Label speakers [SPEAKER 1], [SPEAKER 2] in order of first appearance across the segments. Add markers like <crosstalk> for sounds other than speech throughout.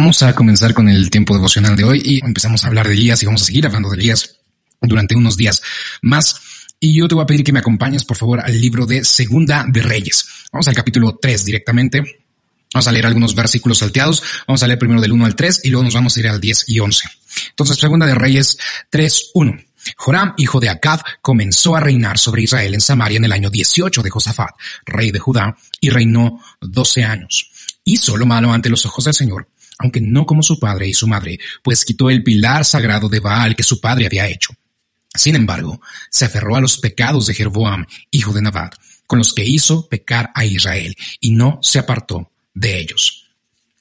[SPEAKER 1] Vamos a comenzar con el tiempo devocional de hoy y empezamos a hablar de Elías y vamos a seguir hablando de Elías durante unos días más. Y yo te voy a pedir que me acompañes, por favor, al libro de Segunda de Reyes. Vamos al capítulo 3 directamente. Vamos a leer algunos versículos salteados. Vamos a leer primero del 1 al 3 y luego nos vamos a ir al 10 y 11. Entonces, Segunda de Reyes 3, 1. Joram, hijo de Acab, comenzó a reinar sobre Israel en Samaria en el año 18 de Josafat, rey de Judá, y reinó 12 años. Hizo lo malo ante los ojos del Señor aunque no como su padre y su madre, pues quitó el pilar sagrado de Baal que su padre había hecho. Sin embargo, se aferró a los pecados de Jeroboam, hijo de Nabat, con los que hizo pecar a Israel, y no se apartó de ellos.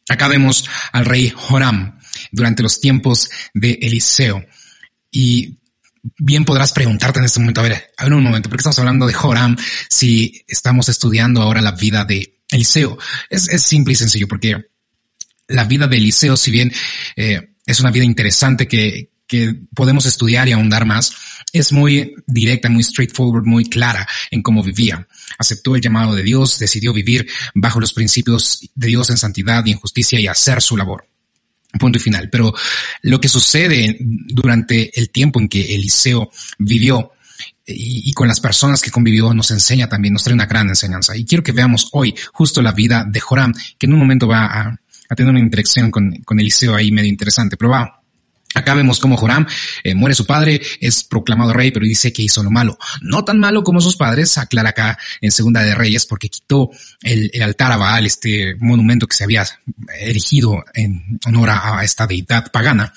[SPEAKER 1] Acá vemos al rey Joram durante los tiempos de Eliseo, y bien podrás preguntarte en este momento, a ver, a ver un momento, ¿por qué estamos hablando de Joram si estamos estudiando ahora la vida de Eliseo? Es, es simple y sencillo, porque la vida de Eliseo, si bien eh, es una vida interesante que, podemos estudiar y ahondar más, es muy directa, muy straightforward, muy clara en cómo vivía. Aceptó el llamado de Dios, decidió vivir bajo los principios de Dios en santidad y en justicia y hacer su labor. Punto y final. Pero lo que sucede durante el tiempo en que Eliseo vivió y, y, con las personas que convivió nos enseña también, nos trae una gran enseñanza. Y quiero que veamos hoy justo la vida de Joram, que en un momento va a, a tener una interacción con, con Eliseo ahí medio interesante, pero va. Acá vemos cómo Joram eh, muere su padre, es proclamado rey, pero dice que hizo lo malo. No tan malo como sus padres, aclara acá en Segunda de Reyes, porque quitó el, el altar a Baal, este monumento que se había erigido en honor a, esta deidad pagana.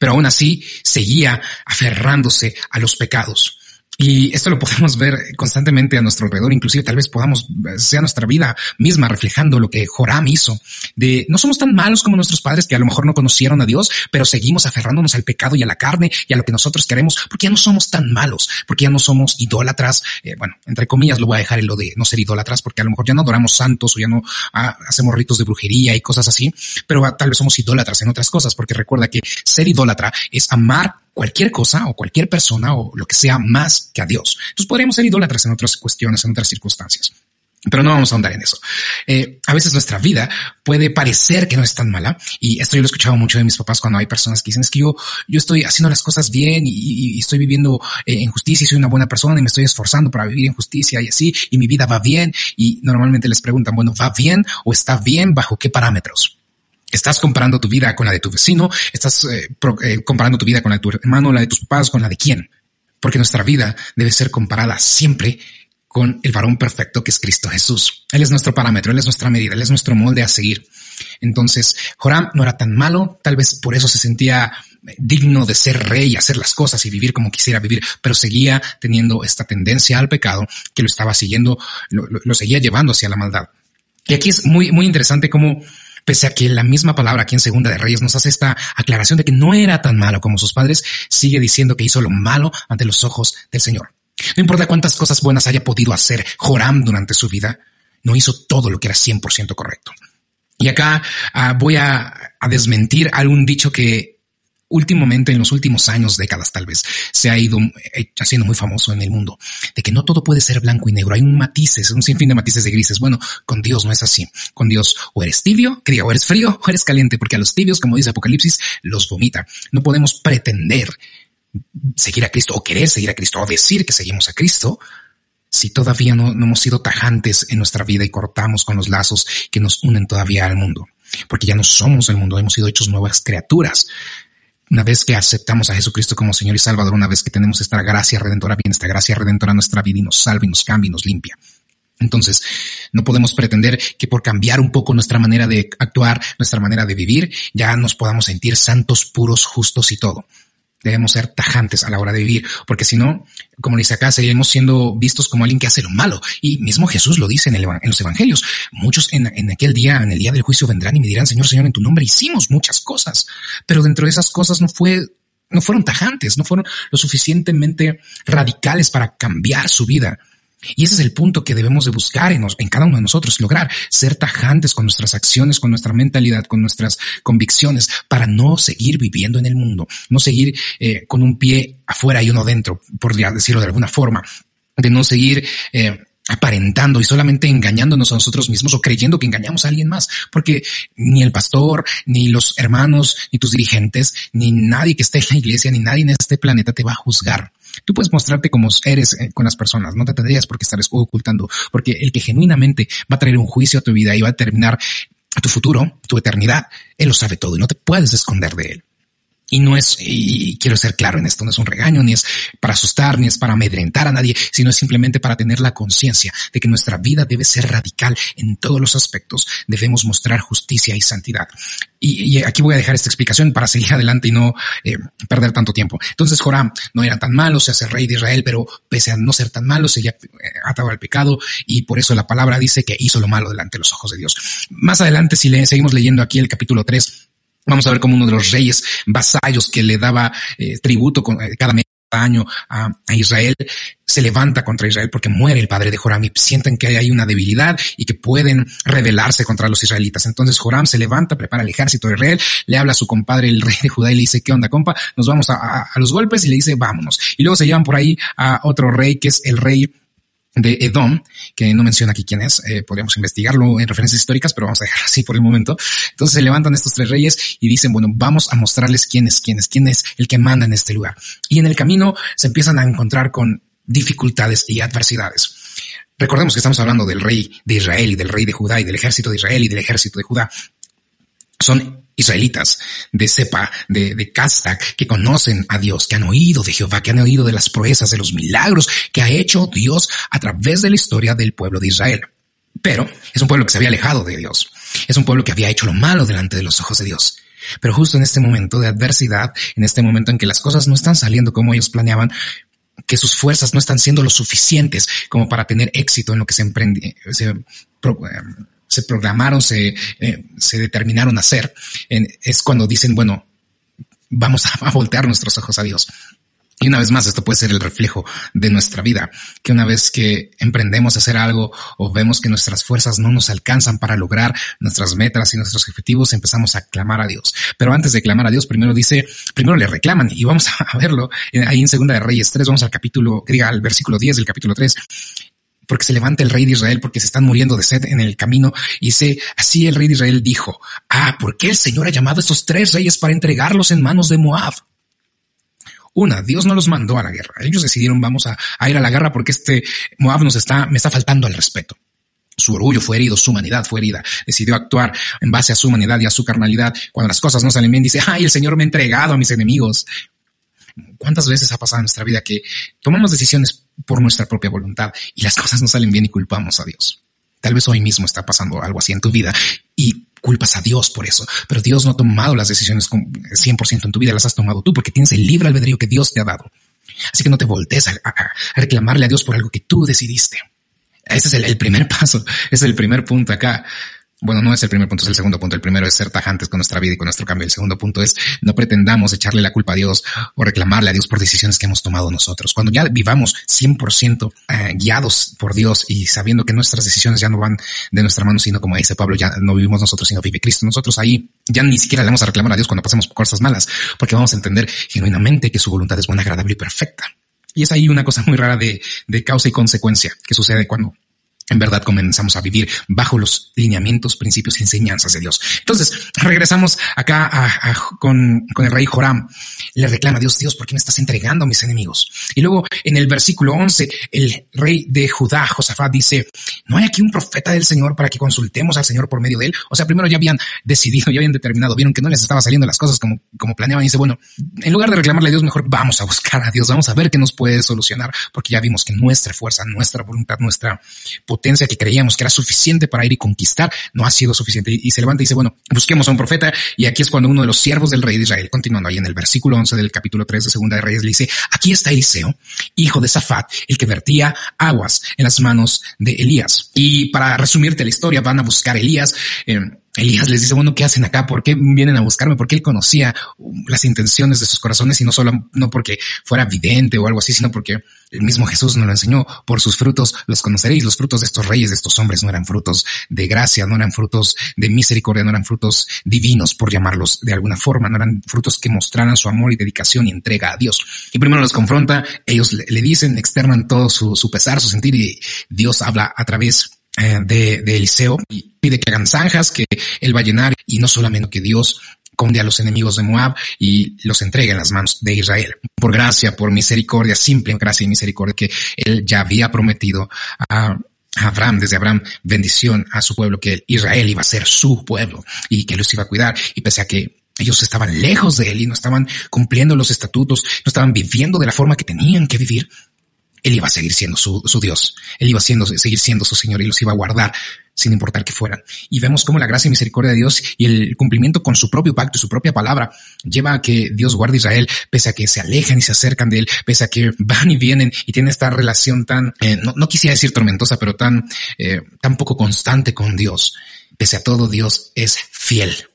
[SPEAKER 1] Pero aún así seguía aferrándose a los pecados. Y esto lo podemos ver constantemente a nuestro alrededor, inclusive tal vez podamos, sea nuestra vida misma reflejando lo que Joram hizo. De no somos tan malos como nuestros padres que a lo mejor no conocieron a Dios, pero seguimos aferrándonos al pecado y a la carne y a lo que nosotros queremos, porque ya no somos tan malos, porque ya no somos idólatras. Eh, bueno, entre comillas lo voy a dejar en lo de no ser idólatras, porque a lo mejor ya no adoramos santos o ya no ah, hacemos ritos de brujería y cosas así, pero ah, tal vez somos idólatras en otras cosas, porque recuerda que ser idólatra es amar cualquier cosa o cualquier persona o lo que sea más que a Dios. Entonces podríamos ser idólatras en otras cuestiones, en otras circunstancias. Pero no vamos a ahondar en eso. Eh, a veces nuestra vida puede parecer que no es tan mala. Y esto yo lo he escuchado mucho de mis papás cuando hay personas que dicen es que yo, yo estoy haciendo las cosas bien y, estoy viviendo eh, en justicia y soy una buena persona y me estoy esforzando para vivir en justicia y así, y mi vida va bien. Y normalmente les preguntan, bueno, ¿va bien o está bien bajo qué parámetros? Estás comparando tu vida con la de tu vecino, estás eh, eh, comparando tu vida con la de tu hermano, la de tus papás, con la de quién. Porque nuestra vida debe ser comparada siempre con el varón perfecto que es Cristo Jesús. Él es nuestro parámetro, Él es nuestra medida, Él es nuestro molde a seguir. Entonces, Joram no era tan malo, tal vez por eso se sentía digno de ser rey, hacer las cosas y vivir como quisiera vivir, pero seguía teniendo esta tendencia al pecado que lo estaba siguiendo, lo, lo, lo seguía llevando hacia la maldad. Y aquí es muy, muy interesante cómo pese a que la misma palabra aquí en Segunda de Reyes nos hace esta aclaración de que no era tan malo como sus padres, sigue diciendo que hizo lo malo ante los ojos del Señor. No importa cuántas cosas buenas haya podido hacer Joram durante su vida, no hizo todo lo que era 100% correcto. Y acá uh, voy a desmentir algún dicho que últimamente, en los últimos años, décadas tal vez, se ha ido eh, haciendo muy famoso en el mundo, de que no todo puede ser blanco y negro, hay un matices, un sinfín de matices de grises. Bueno, con Dios no es así. Con Dios o eres tibio, que o eres frío o eres caliente, porque a los tibios, como dice Apocalipsis, los vomita. No podemos pretender seguir a Cristo o querer seguir a Cristo o decir que seguimos a Cristo si todavía no, no hemos sido tajantes en nuestra vida y cortamos con los lazos que nos unen todavía al mundo. Porque ya no somos el mundo, hemos sido hechos nuevas criaturas una vez que aceptamos a Jesucristo como Señor y Salvador, una vez que tenemos esta gracia redentora, bien esta gracia redentora en nuestra vida y nos salva y nos cambia y nos limpia. Entonces, no podemos pretender que por cambiar un poco nuestra manera de actuar, nuestra manera de vivir, ya nos podamos sentir santos, puros, justos y todo debemos ser tajantes a la hora de vivir, porque si no, como dice acá, seguiremos siendo vistos como alguien que hace lo malo. Y mismo Jesús lo dice en, los evangelios. Muchos en, en, aquel día, en el día del juicio, vendrán y me dirán, Señor, Señor, en tu nombre hicimos muchas cosas, pero dentro de esas cosas no fue no fueron tajantes, no fueron lo suficientemente radicales para cambiar su vida. Y ese es el punto que debemos de buscar en, en, cada uno de nosotros, lograr ser tajantes con nuestras acciones, con nuestra mentalidad, con nuestras convicciones, para no seguir viviendo en el mundo, no seguir eh, con un pie afuera y uno dentro, por decirlo de alguna forma, de no seguir eh, aparentando y solamente engañándonos a nosotros mismos o creyendo que engañamos a alguien más, porque ni el pastor, ni los hermanos, ni tus dirigentes, ni nadie que esté en la iglesia, ni nadie en este planeta te va a juzgar. Tú puedes mostrarte como eres eh, con las personas, no te tendrías por qué estar ocultando, porque el que genuinamente va a traer un juicio a tu vida y va a terminar a tu futuro, tu eternidad, él lo sabe todo y no te puedes esconder de él. Y no es, y quiero ser claro en esto, no es un regaño, ni es para asustar, ni es para amedrentar a nadie, sino es simplemente para tener la conciencia de que nuestra vida debe ser radical en todos los aspectos. Debemos mostrar justicia y santidad. Y, aquí voy a dejar esta explicación para seguir <laughs> adelante y no eh, perder tanto tiempo. Entonces Joram no era tan malo, se hace rey de Israel, pero pese a no ser tan malo, se había eh, atado al pecado y por eso la palabra dice que hizo lo malo delante de los ojos de Dios. Más adelante, si le, seguimos leyendo aquí el capítulo 3, Vamos a ver como uno de los reyes vasallos que le daba eh, tributo eh, cada año a, Israel se levanta contra Israel porque muere el padre de Joram y sienten que hay una debilidad y que pueden rebelarse contra los israelitas. Entonces Joram se levanta, prepara el ejército de Israel, le habla a su compadre el rey de Judá y le dice, ¿qué onda, compa? Nos vamos a los golpes y le dice, vámonos. Y luego se llevan por ahí a otro rey que es el rey de Edom, que no menciona aquí quién es, eh, podríamos investigarlo en referencias históricas, pero vamos a dejar <laughs> así por el momento. Entonces se levantan estos tres reyes y dicen, bueno, vamos a mostrarles quién es, quién es, quién es el que manda en este lugar. Y en el camino se empiezan a encontrar con dificultades y adversidades. Recordemos que estamos hablando del rey de Israel y del rey de Judá y del ejército de Israel y del ejército de Judá. Son israelitas de cepa, de, de casta, que conocen a Dios, que han oído de Jehová, que han oído de las proezas, de los milagros que ha hecho Dios a través de la historia del pueblo de Israel. Pero es un pueblo que se había alejado de Dios. Es un pueblo que había hecho lo malo delante de los ojos de Dios. Pero justo en este momento de adversidad, en este momento en que las cosas no están saliendo como ellos planeaban, que sus fuerzas no están siendo lo suficientes como para tener éxito en lo que se emprende, se, se programaron, se, eh, se determinaron a hacer, es cuando dicen, bueno, vamos <laughs> a, voltear nuestros ojos a Dios. Y una vez más, esto puede ser el reflejo de nuestra vida, que una vez que emprendemos a hacer algo o vemos que nuestras fuerzas no nos alcanzan para lograr nuestras metas y nuestros objetivos, empezamos a clamar a Dios. Pero antes de clamar a Dios, primero dice, primero le reclaman y vamos <laughs> a verlo ahí en Segunda de Reyes 3, vamos al capítulo, diga al versículo 10 del capítulo 3 porque se levanta el rey de Israel porque se están muriendo de sed en el camino. Y dice, así el rey de Israel dijo, ah, ¿por qué el Señor ha llamado a estos tres reyes para entregarlos en manos de Moab? Una, Dios no los mandó a la guerra. Ellos decidieron vamos a, ir a la guerra porque este Moab nos está, me está faltando al respeto. Su orgullo fue herido, su humanidad fue herida. Decidió actuar en base a su humanidad y a su carnalidad. Cuando las cosas no salen bien, dice, ay, el Señor me ha entregado a mis enemigos. ¿Cuántas veces ha pasado en nuestra vida que tomamos decisiones por nuestra propia voluntad y las cosas no salen bien y culpamos a Dios? Tal vez hoy mismo está pasando algo así en tu vida y culpas a Dios por eso, pero Dios no ha tomado las decisiones con 100% en tu vida, las has tomado tú porque tienes el libre albedrío que Dios te ha dado. Así que no te voltees a, reclamarle a Dios por algo que tú decidiste. Ese es el, el primer <laughs> paso, ese es el primer punto acá. Bueno, no es el primer punto, es el segundo punto. El primero es ser tajantes con nuestra vida y con nuestro cambio. El segundo punto es no pretendamos echarle la culpa a Dios o reclamarle a Dios por decisiones que hemos tomado nosotros. Cuando ya vivamos 100% eh, guiados por Dios y sabiendo que nuestras decisiones ya no van de nuestra mano, sino como dice Pablo, ya no vivimos nosotros, sino vive Cristo. Nosotros ahí ya ni siquiera le vamos a reclamar a Dios cuando pasemos cosas malas, porque vamos a entender genuinamente que su voluntad es buena, agradable y perfecta. Y es ahí una cosa muy rara de, de causa y consecuencia que sucede cuando en verdad comenzamos a vivir bajo los lineamientos, principios y enseñanzas de Dios. Entonces, regresamos acá con, con, el rey Joram. Le reclama a Dios, Dios, ¿por qué me estás entregando a mis enemigos? Y luego en el versículo 11, el rey de Judá, Josafat, dice, ¿no hay aquí un profeta del Señor para que consultemos al Señor por medio de él? O sea, primero ya habían decidido, <laughs> ya habían determinado, vieron que no les estaba saliendo las cosas como, como planeaban y dice, bueno, en lugar de reclamarle a Dios, mejor vamos a buscar a Dios, vamos a ver qué nos puede solucionar, porque ya vimos que nuestra fuerza, nuestra voluntad, nuestra potencia que creíamos que era suficiente para ir y conquistar, no ha sido suficiente. Y, se levanta y dice, bueno, busquemos a un profeta. Y aquí es cuando uno de los siervos del rey de Israel, continuando ahí en el versículo 11 del capítulo 3 de Segunda de Reyes, le dice, aquí está Eliseo, hijo de Safat, el que vertía aguas en las manos de Elías. Y para resumirte la historia, van a buscar a Elías. Eh, Elías les dice, bueno, ¿qué hacen acá? ¿Por qué vienen a buscarme? Porque él conocía las intenciones de sus corazones y no solo, no porque fuera vidente o algo así, sino porque el mismo Jesús nos lo enseñó. Por sus frutos los conoceréis. Los frutos de estos reyes, de estos hombres, no eran frutos de gracia, no eran frutos de misericordia, no eran frutos divinos, por llamarlos de alguna forma, no eran frutos que mostraran su amor y dedicación y entrega a Dios. Y primero los confronta, ellos le, dicen, externan todo su, su pesar, su sentir y Dios habla a través eh, de, de, Eliseo y pide que hagan zanjas, que él va a llenar y no solamente que Dios conde a los enemigos de Moab y los entregue en las manos de Israel. Por gracia, por misericordia, simple gracia y misericordia que él ya había prometido a Abraham, desde Abraham, bendición a su pueblo, que Israel iba a ser su pueblo y que los iba a cuidar. Y pese a que ellos estaban lejos de él y no estaban cumpliendo los estatutos, no estaban viviendo de la forma que tenían que vivir, él iba a seguir siendo su, Dios, él iba a seguir siendo su Señor y los iba a guardar sin importar que fueran. Y vemos cómo la gracia y misericordia de Dios y el cumplimiento con su propio pacto y su propia palabra lleva a que Dios guarde a Israel, pese a que se alejan y se acercan de él, pese a que van y vienen y tienen esta relación tan, eh, no, quisiera decir tormentosa, pero tan, eh, tan poco constante con Dios. Pese a todo, Dios es fiel.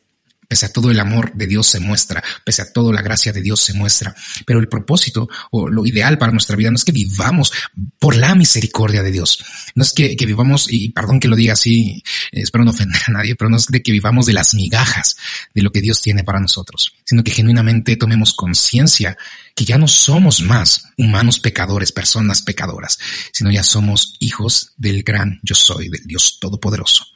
[SPEAKER 1] Pese a todo el amor de Dios se muestra, pese a todo la gracia de Dios se muestra. Pero el propósito o lo ideal para nuestra vida no es que vivamos por la misericordia de Dios. No es que, vivamos, y perdón que lo diga así, espero no ofender a nadie, pero no es de que vivamos de las migajas de lo que Dios tiene para nosotros, sino que genuinamente tomemos conciencia que ya no somos más humanos pecadores, personas pecadoras, sino ya somos hijos del gran yo soy, del Dios Todopoderoso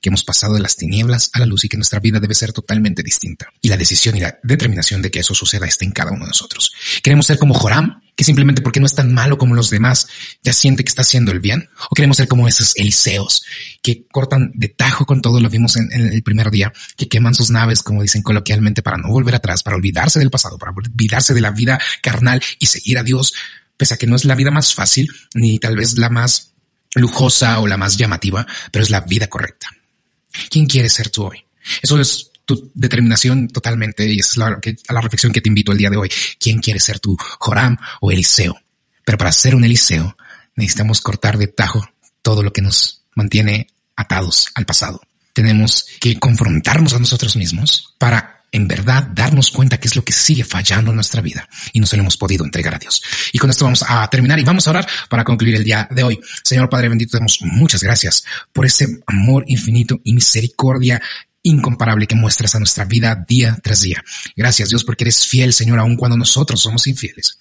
[SPEAKER 1] que hemos pasado de las tinieblas a la luz y que nuestra vida debe ser totalmente distinta. Y la decisión y la determinación de que eso suceda está en cada uno de nosotros. Queremos ser como Joram, que simplemente porque no es tan malo como los demás, ya siente que está haciendo el bien. O queremos ser como esos Eliseos, que cortan de tajo con todo, lo vimos en, en, el primer día, que queman sus naves, como dicen coloquialmente, para no volver atrás, para olvidarse del pasado, para olvidarse de la vida carnal y seguir a Dios, pese a que no es la vida más fácil, ni tal vez la más lujosa o la más llamativa, pero es la vida correcta. ¿Quién quieres ser tú hoy? Eso es tu determinación totalmente y es la, la reflexión que te invito el día de hoy. ¿Quién quieres ser tú, Joram o Eliseo? Pero para ser un Eliseo necesitamos cortar de tajo todo lo que nos mantiene atados al pasado. Tenemos que confrontarnos a nosotros mismos para en verdad darnos cuenta qué es lo que sigue fallando en nuestra vida y no se lo hemos podido entregar a Dios. Y con esto vamos a terminar y vamos a orar para concluir el día de hoy. Señor Padre bendito, damos muchas gracias por ese amor infinito y misericordia incomparable que muestras a nuestra vida día tras día. Gracias Dios porque eres fiel, Señor, aun cuando nosotros somos infieles.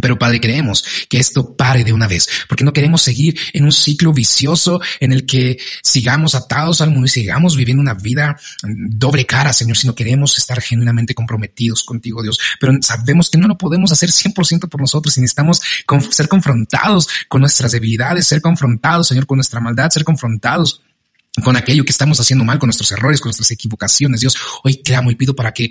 [SPEAKER 1] Pero Padre, queremos que esto pare de una vez, porque no queremos seguir en un ciclo vicioso en el que sigamos atados al mundo y sigamos viviendo una vida doble cara, Señor, sino queremos estar genuinamente comprometidos contigo, Dios. Pero sabemos que no lo podemos hacer 100% por nosotros y necesitamos ser confrontados con nuestras debilidades, ser confrontados, Señor, con nuestra maldad, ser confrontados con aquello que estamos haciendo mal, con nuestros errores, con nuestras equivocaciones, Dios. Hoy clamo y pido para que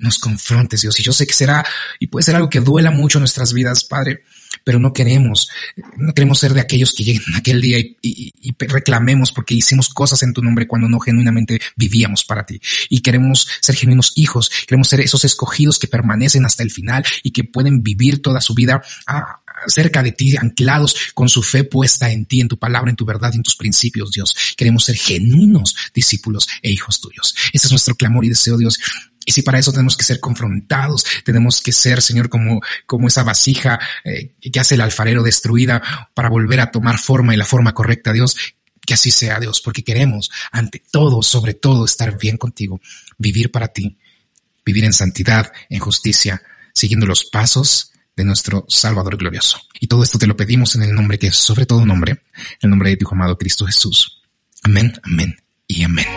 [SPEAKER 1] nos confrontes, Dios. Y yo sé que será, y puede ser algo que duela mucho nuestras vidas, Padre, pero no queremos, no queremos ser de aquellos que lleguen aquel día y, y, reclamemos porque hicimos cosas en tu nombre cuando no genuinamente vivíamos para ti. Y queremos ser genuinos hijos, queremos ser esos escogidos que permanecen hasta el final y que pueden vivir toda su vida ah, cerca de ti, anclados con su fe puesta en ti, en tu palabra, en tu verdad, en tus principios, Dios. Queremos ser genuinos discípulos e hijos tuyos. Ese es nuestro clamor y deseo, Dios. Y si para eso tenemos que ser confrontados, tenemos que ser, Señor, como, como esa vasija eh, que hace el alfarero destruida para volver a tomar forma y la forma correcta, Dios, que así sea, Dios, porque queremos, ante todo, sobre todo, estar bien contigo, vivir para ti, vivir en santidad, en justicia, siguiendo los pasos de nuestro Salvador glorioso. Y todo esto te lo pedimos en el nombre que es sobre todo nombre, el nombre de tu amado Cristo Jesús. Amén, amén y amén.